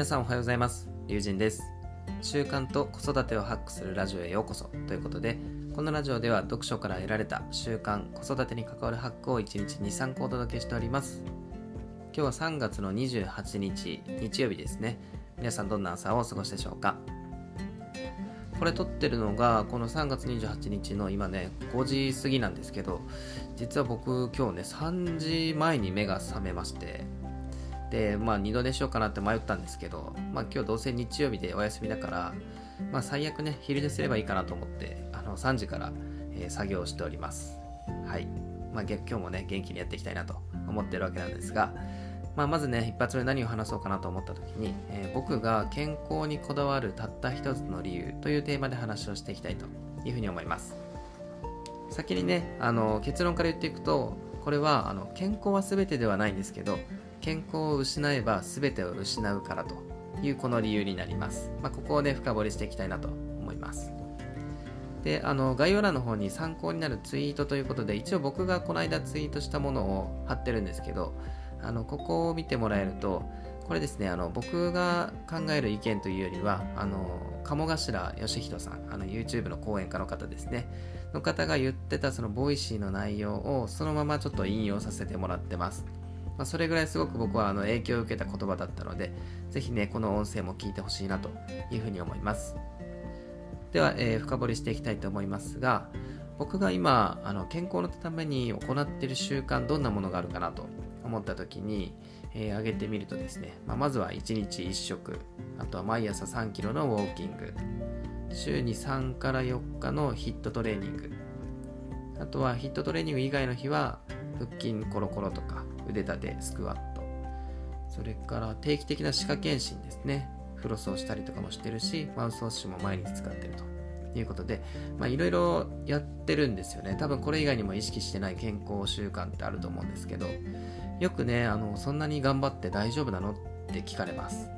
皆さんおはようございます。友人です。習慣と子育てをハックするラジオへようこそ。ということでこのラジオでは読書から得られた習慣子育てに関わるハックを1日23個お届けしております。今日は3月の28日日曜日ですね。皆さんどんな朝をお過ごしでしょうか？これ撮ってるのがこの3月28日の今ね5時過ぎなんですけど実は僕今日ね3時前に目が覚めましてでまあ二度寝しようかなって迷ったんですけどまあ今日どうせ日曜日でお休みだからまあ最悪ね昼寝すればいいかなと思ってあの3時から、えー、作業しておりますはいまあ今日もね元気にやっていきたいなと思ってるわけなんですがまあ、まずね、一発目何を話そうかなと思った時に、えー、僕が健康にこだわるたった一つの理由というテーマで話をしていきたいというふうに思います。先にね、あの結論から言っていくと、これはあの健康は全てではないんですけど、健康を失えば全てを失うからというこの理由になります。まあ、ここをね、深掘りしていきたいなと思います。で、あの概要欄の方に参考になるツイートということで、一応僕がこの間ツイートしたものを貼ってるんですけど、あのここを見てもらえるとこれですねあの僕が考える意見というよりはあの鴨頭義人さんあの YouTube の講演家の方ですねの方が言ってたその Voicy の内容をそのままちょっと引用させてもらってます、まあ、それぐらいすごく僕はあの影響を受けた言葉だったのでぜひねこの音声も聞いてほしいなというふうに思います。では、えー、深掘りしていきたいと思いますが僕が今あの健康のために行っている習慣どんなものがあるかなと思った時に、えー、上げてみるとですね、まあ、まずは1日1食あとは毎朝3キロのウォーキング週に3から4日のヒットトレーニングあとはヒットトレーニング以外の日は腹筋コロコロとか腕立てスクワットそれから定期的な歯科検診ですねフロスをしたりとかもしてるしマウスウォッシュも毎日使ってるということでいろいろやってるんですよね多分これ以外にも意識してない健康習慣ってあると思うんですけどよくね、あの、そんなに頑張って大丈夫なのって聞かれます。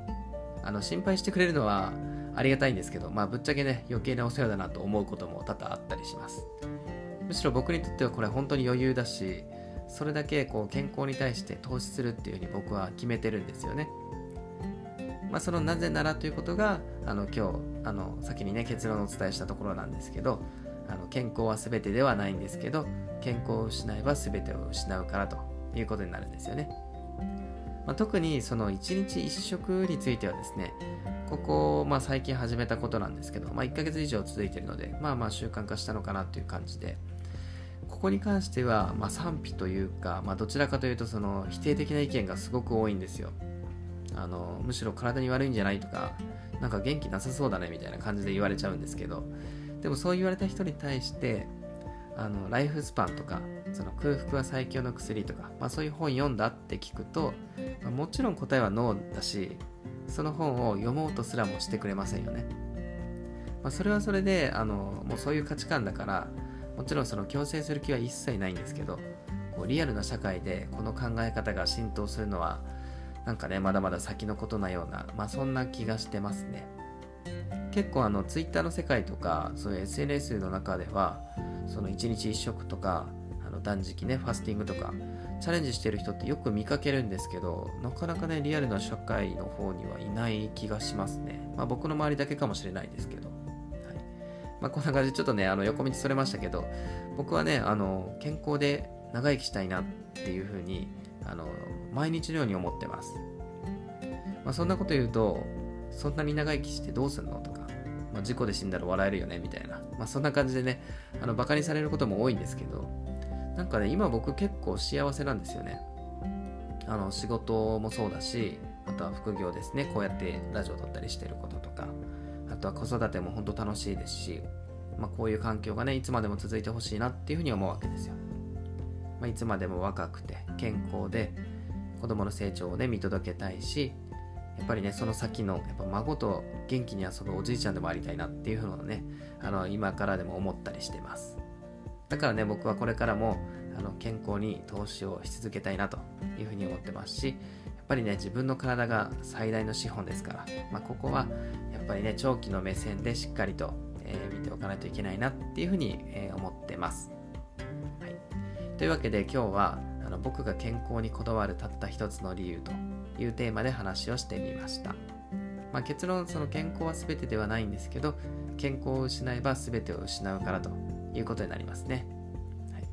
あの、心配してくれるのはありがたいんですけど、まあ、ぶっちゃけね、余計なお世話だなと思うことも多々あったりします。むしろ僕にとってはこれ本当に余裕だし、それだけこう健康に対して投資するっていうふうに僕は決めてるんですよね。まあ、そのなぜならということがあの今日あの先にね結論をお伝えしたところなんですけどあの健康は全てではないんですけど健康を失えば全てを失うからということになるんですよね。まあ、特にその1日1食についてはですね、ここ、まあ、最近始めたことなんですけど、まあ、1ヶ月以上続いているので、まあまあ習慣化したのかなという感じで、ここに関しては、まあ、賛否というか、まあ、どちらかというとその否定的な意見がすごく多いんですよ。あのむしろ体に悪いんじゃないとか、なんか元気なさそうだねみたいな感じで言われちゃうんですけど、でもそう言われた人に対して、あのライフスパンとかその空腹は最強の薬とか、まあ、そういう本読んだって聞くと、まあ、もちろん答えはノーだしその本を読もうとすらもしてくれませんよね、まあ、それはそれであのもうそういう価値観だからもちろんその強制する気は一切ないんですけどこうリアルな社会でこの考え方が浸透するのはなんかねまだまだ先のことなような、まあ、そんな気がしてますね。結構あの Twitter の世界とかそういう SNS の中ではその1日1食とかあの断食ねファスティングとかチャレンジしてる人ってよく見かけるんですけどなかなかねリアルな社会の方にはいない気がしますね。まあ僕の周りだけかもしれないですけど、まあ、こんな感じでちょっとねあの横道それましたけど僕はねあの健康で長生きしたいなっていうふうにあの毎日のように思ってます、まあ、そんなこと言うとそんなに長生きしてどうすんのとかまあ、事故で死んだら笑えるよねみたいな、まあ、そんな感じでねあのバカにされることも多いんですけどなんかね今僕結構幸せなんですよね。あの仕事もそうだしあとは副業ですね。こうやってラジオ撮ったりしてることとかあとは子育ても本当楽しいですし、まあ、こういう環境がねいつまでも続いてほしいなっていうふうに思うわけですよ、まあ、いつまでも若くて健康で子供の成長をね見届けたいしやっぱりねその先のやっぱ孫と元気に遊ぶおじいちゃんでもありたいなっていうのをねあの今からでも思ったりしてます。だからね僕はこれからもあの健康に投資をし続けたいなというふうに思ってますしやっぱりね自分の体が最大の資本ですから、まあ、ここはやっぱりね長期の目線でしっかりと、え、見ておかないといけないなっていうふうに、え、思ってます、はい、というわけで今日はあの僕が健康にこだわるたった一つの理由というテーマで話をしてみました。まあ、結論その健康は全てではないんですけど健康を失えば全てを失うからということになりますね、はい、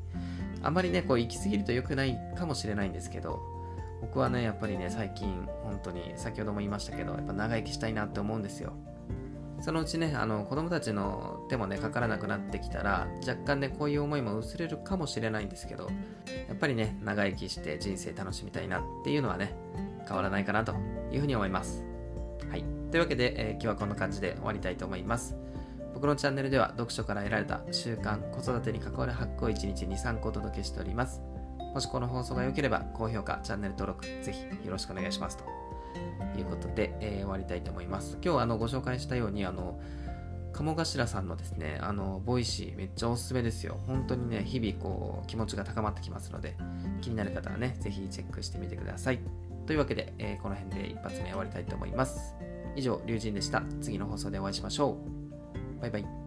あまりねこう行き過ぎると良くないかもしれないんですけど僕はねやっぱりね最近本当に先ほども言いましたけどやっぱ長生きしたいなって思うんですよ。そのうちねあの子供たちの手もねかからなくなってきたら若干ねこういう思いも薄れるかもしれないんですけどやっぱりね長生きして人生楽しみたいなっていうのはね変わらないかなというふうに思います。はい。というわけで、えー、今日はこんな感じで終わりたいと思います。僕のチャンネルでは読書から得られた習慣子育てに関わる発行を1日2、3個お届けしております。もしこの放送が良ければ高評価、チャンネル登録ぜひよろしくお願いしますと。いうことで、えー、終わりたいと思います。今日あのご紹介したようにあの鴨頭さんのですね、あの、 Voicy めっちゃおすすめですよ。本当にね、日々こう、気持ちが高まってきますので、気になる方はね、ぜひチェックしてみてください。というわけで、えー、この辺で一発目終わりたいと思います。以上、龍神でした。次の放送でお会いしましょう。バイバイ。